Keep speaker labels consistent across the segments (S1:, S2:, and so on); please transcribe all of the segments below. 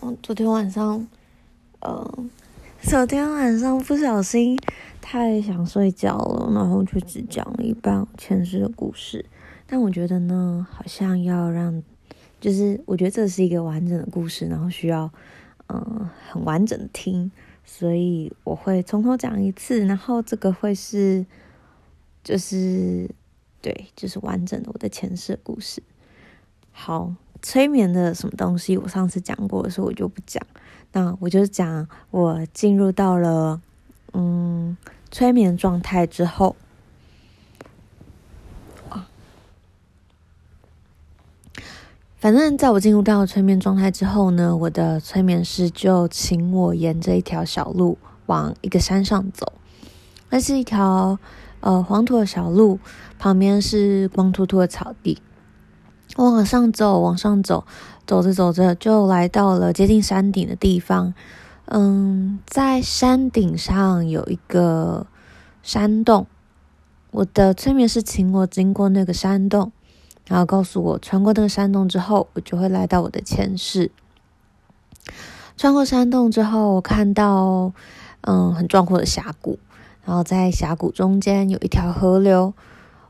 S1: 我昨天晚上，呃，昨天晚上不小心太想睡觉了，然后就只讲了一半前世的故事。但我觉得呢，好像要让，就是我觉得这是一个完整的故事，然后需要，嗯、很完整的听，所以我会从头讲一次，然后这个会是，就是，对，就是完整的我的前世故事。好。催眠的什么东西？我上次讲过所以，我就不讲。那我就讲我进入到了嗯催眠状态之后，反正在我进入到了催眠状态之后呢，我的催眠师就请我沿着一条小路往一个山上走。那是一条呃黄土的小路，旁边是光秃秃的草地。我往上走，往上走，走着走着就来到了接近山顶的地方。嗯，在山顶上有一个山洞。我的催眠师请我经过那个山洞，然后告诉我，穿过那个山洞之后，我就会来到我的前世。穿过山洞之后，我看到嗯很壮阔的峡谷，然后在峡谷中间有一条河流。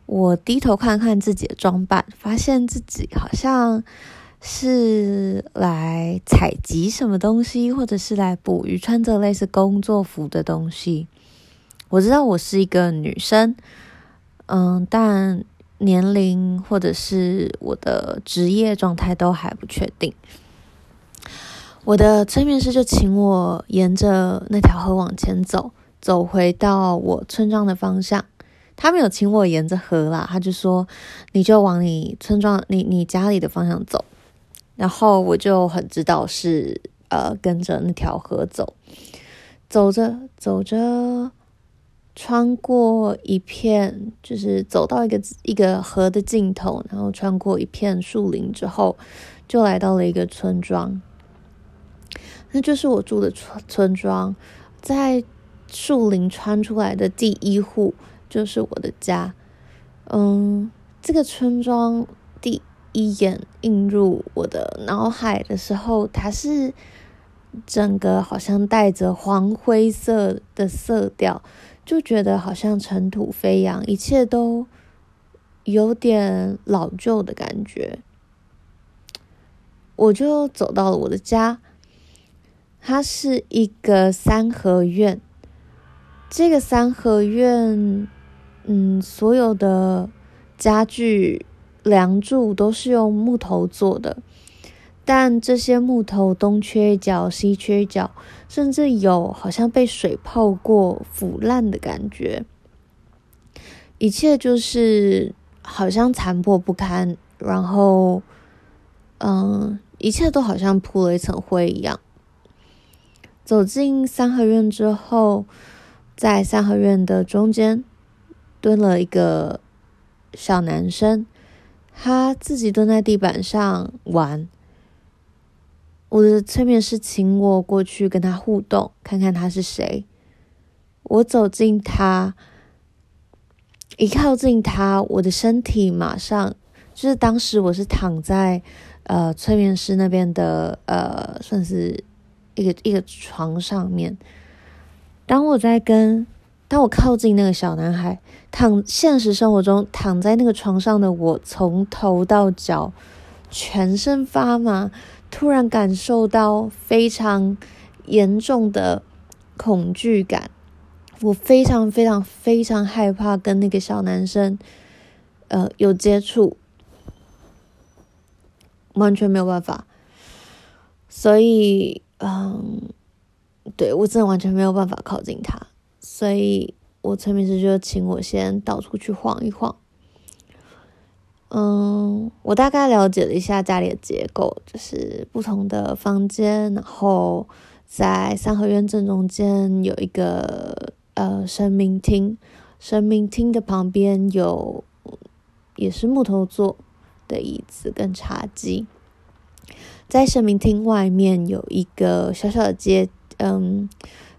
S1: 我低头看看自己的装扮，发现自己好像是来采集什么东西，或者是来捕鱼，穿着类似工作服的东西。我知道我是一个女生，嗯，但年龄或者是我的职业状态都还不确定。我的催眠师就请我沿着那条河往前走，走回到我村庄的方向。他没有请我沿着河啦，他就说，你就往你村庄、你你家里的方向走，然后我就很知道是呃跟着那条河走，走着走着，穿过一片，就是走到一个一个河的尽头，然后穿过一片树林之后，就来到了一个村庄，那就是我住的村村庄，在树林穿出来的第一户。就是我的家，嗯，这个村庄第一眼映入我的脑海的时候，它是整个好像带着黄灰色的色调，就觉得好像尘土飞扬，一切都有点老旧的感觉。我就走到了我的家，它是一个三合院，这个三合院。嗯，所有的家具、梁柱都是用木头做的，但这些木头东缺一角、西缺一角，甚至有好像被水泡过、腐烂的感觉。一切就是好像残破不堪，然后，嗯，一切都好像铺了一层灰一样。走进三合院之后，在三合院的中间。蹲了一个小男生，他自己蹲在地板上玩。我的催眠师请我过去跟他互动，看看他是谁。我走近他，一靠近他，我的身体马上就是当时我是躺在呃催眠师那边的呃算是一个一个床上面。当我在跟当我靠近那个小男孩，躺现实生活中躺在那个床上的我，从头到脚全身发麻，突然感受到非常严重的恐惧感。我非常非常非常害怕跟那个小男生，呃，有接触，完全没有办法。所以，嗯，对，我真的完全没有办法靠近他。所以我催眠师就请我先到处去晃一晃。嗯，我大概了解了一下家里的结构，就是不同的房间，然后在三合院正中间有一个呃神明厅，神明厅的旁边有也是木头做的椅子跟茶几，在神明厅外面有一个小小的街，嗯，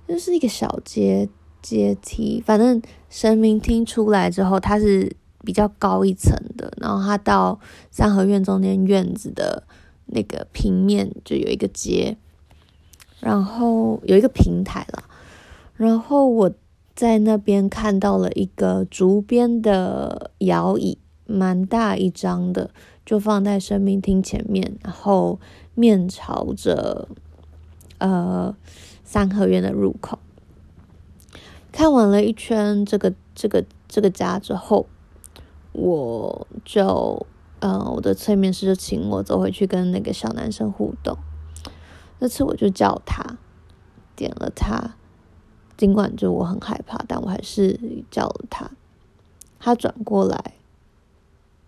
S1: 就是一个小街。阶梯，反正神明厅出来之后，它是比较高一层的。然后它到三合院中间院子的那个平面，就有一个阶。然后有一个平台了，然后我在那边看到了一个竹编的摇椅，蛮大一张的，就放在生命厅前面，然后面朝着呃三合院的入口。看完了一圈这个这个这个家之后，我就呃我的催眠师就请我走回去跟那个小男生互动。那次我就叫他，点了他，尽管就我很害怕，但我还是叫了他。他转过来，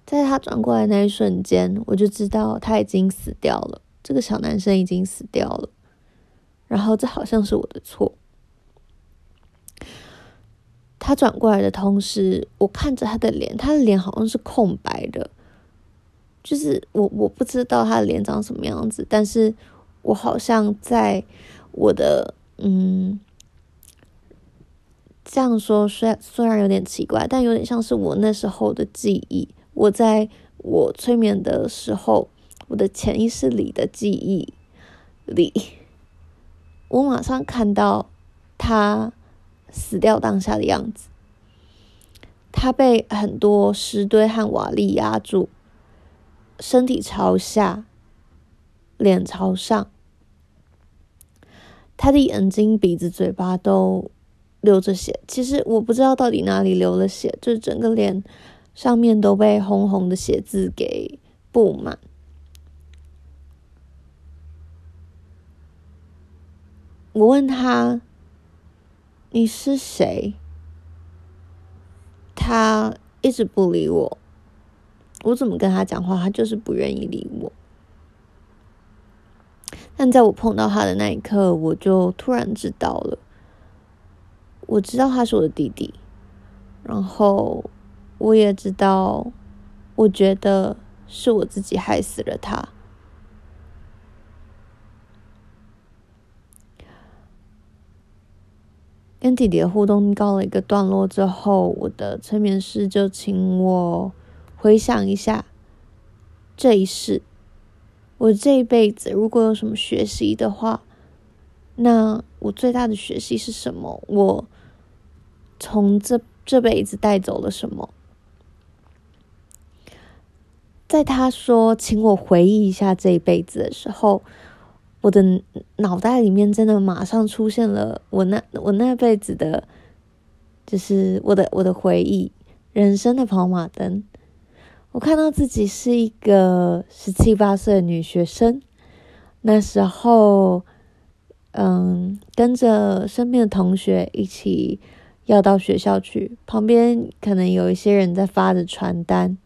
S1: 在他转过来那一瞬间，我就知道他已经死掉了。这个小男生已经死掉了，然后这好像是我的错。他转过来的同时，我看着他的脸，他的脸好像是空白的，就是我我不知道他的脸长什么样子，但是。我好像在我的嗯，这样说虽然虽然有点奇怪，但有点像是我那时候的记忆。我在我催眠的时候，我的潜意识里的记忆里，我马上看到他死掉当下的样子。他被很多石堆和瓦砾压住，身体朝下。脸朝上，他的眼睛、鼻子、嘴巴都流着血。其实我不知道到底哪里流了血，就是整个脸上面都被红红的血渍给布满。我问他：“你是谁？”他一直不理我。我怎么跟他讲话，他就是不愿意理我。但在我碰到他的那一刻，我就突然知道了。我知道他是我的弟弟，然后我也知道，我觉得是我自己害死了他。跟弟弟的互动告了一个段落之后，我的催眠师就请我回想一下这一世。我这一辈子如果有什么学习的话，那我最大的学习是什么？我从这这辈子带走了什么？在他说请我回忆一下这一辈子的时候，我的脑袋里面真的马上出现了我那我那辈子的，就是我的我的回忆，人生的跑马灯。我看到自己是一个十七八岁的女学生，那时候，嗯，跟着身边的同学一起要到学校去，旁边可能有一些人在发着传单。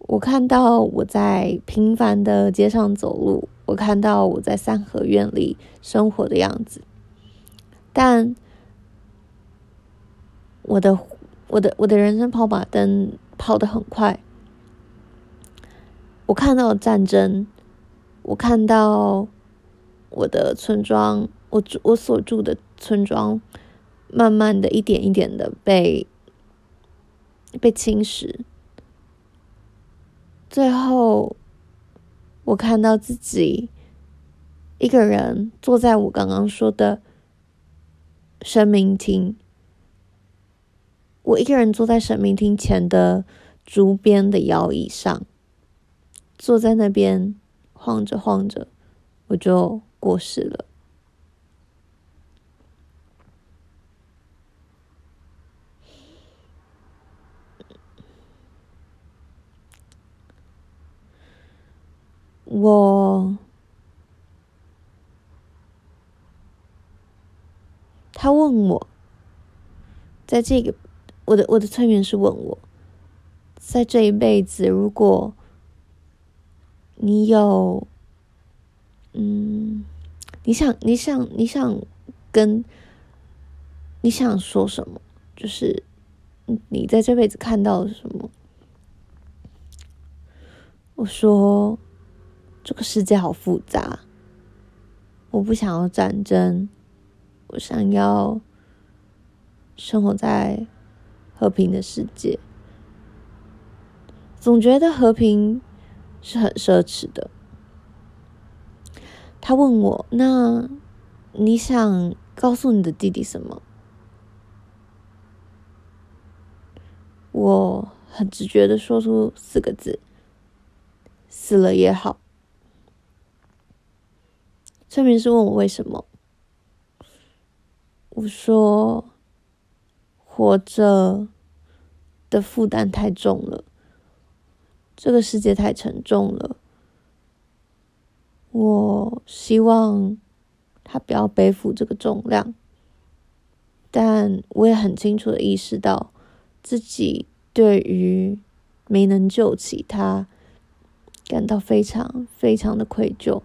S1: 我看到我在平凡的街上走路，我看到我在三合院里生活的样子，但我的我的我的人生跑马灯。跑得很快，我看到战争，我看到我的村庄，我住我所住的村庄，慢慢的一点一点的被被侵蚀，最后我看到自己一个人坐在我刚刚说的神明厅。我一个人坐在神明厅前的竹编的摇椅上，坐在那边晃着晃着，我就过世了。我，他问我，在这个。我的我的催眠师问我，在这一辈子，如果你有，嗯，你想你想你想跟你想说什么？就是你在这辈子看到了什么？我说，这个世界好复杂，我不想要战争，我想要生活在。和平的世界，总觉得和平是很奢侈的。他问我：“那你想告诉你的弟弟什么？”我很直觉的说出四个字：“死了也好。”催眠师问我为什么，我说：“活着的负担太重了，这个世界太沉重了。我希望他不要背负这个重量，但我也很清楚的意识到。”自己对于没能救起他，感到非常非常的愧疚，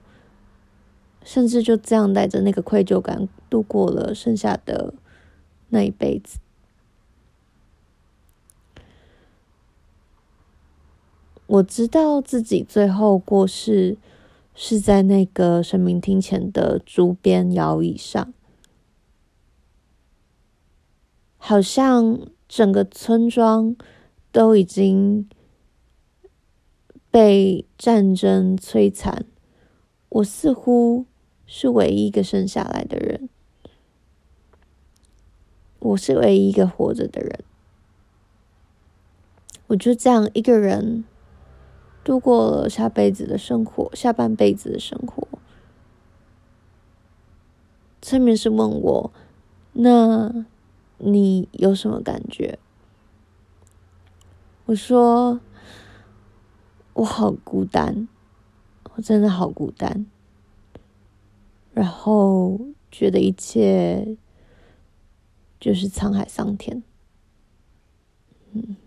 S1: 甚至就这样带着那个愧疚感度过了剩下的那一辈子。我知道自己最后过世是在那个神明厅前的竹编摇椅上，好像。整个村庄都已经被战争摧残，我似乎是唯一一个生下来的人，我是唯一一个活着的人，我就这样一个人度过了下辈子的生活，下半辈子的生活。催眠师问我，那？你有什么感觉？我说，我好孤单，我真的好孤单。然后觉得一切就是沧海桑田。嗯，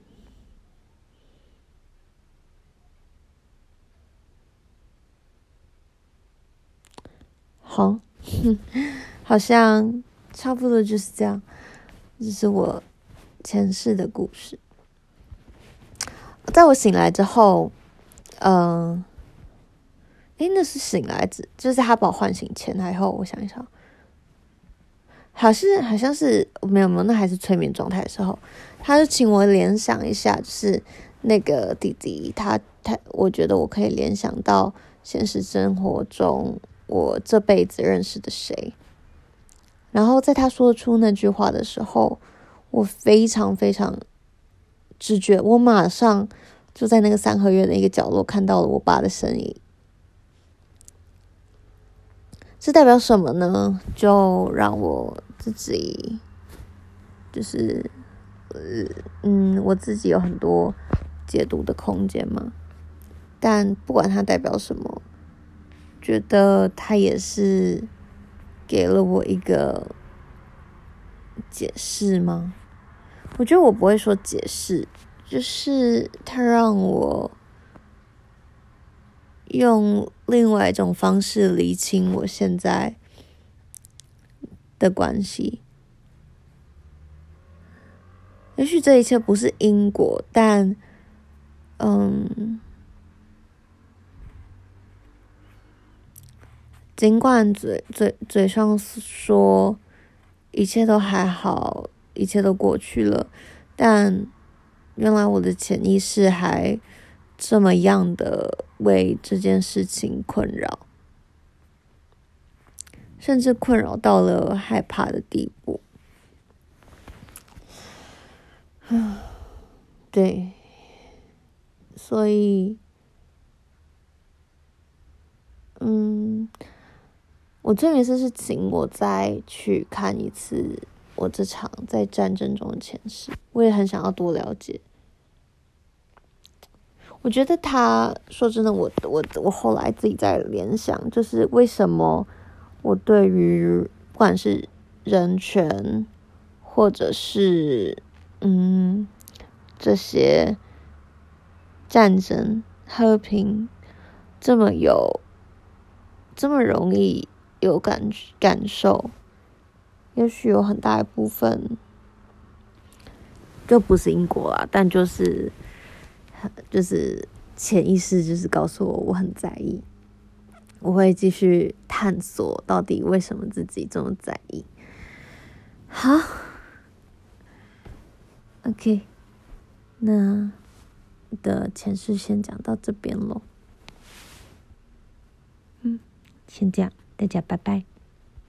S1: 好，好像差不多就是这样。这是我前世的故事。在我醒来之后，嗯、诶，那是醒来之，就是他把我唤醒前还后，我想一想，好像好像是没有没有，那还是催眠状态的时候，他就请我联想一下，就是那个弟弟，他他，我觉得我可以联想到现实生活中我这辈子认识的谁。然后在他说出那句话的时候，我非常非常直觉，我马上就在那个三合院的一个角落看到了我爸的身影。这代表什么呢？就让我自己，就是，呃，嗯，我自己有很多解读的空间嘛。但不管它代表什么，觉得它也是。给了我一个解释吗？我觉得我不会说解释，就是他让我用另外一种方式理清我现在的关系。也许这一切不是因果，但，嗯。尽管嘴嘴嘴上说一切都还好，一切都过去了，但原来我的潜意识还这么样的为这件事情困扰，甚至困扰到了害怕的地步。啊，对，所以，嗯。我催眠师是请我再去看一次我这场在战争中的前世，我也很想要多了解。我觉得他说真的，我我我后来自己在联想，就是为什么我对于不管是人权，或者是嗯这些战争和平这么有这么容易。有感感受，也许有很大一部分就不是英国啊，但就是就是潜意识就是告诉我我很在意，我会继续探索到底为什么自己这么在意。好，OK，那的前世先讲到这边喽，嗯，先这样。大家拜拜。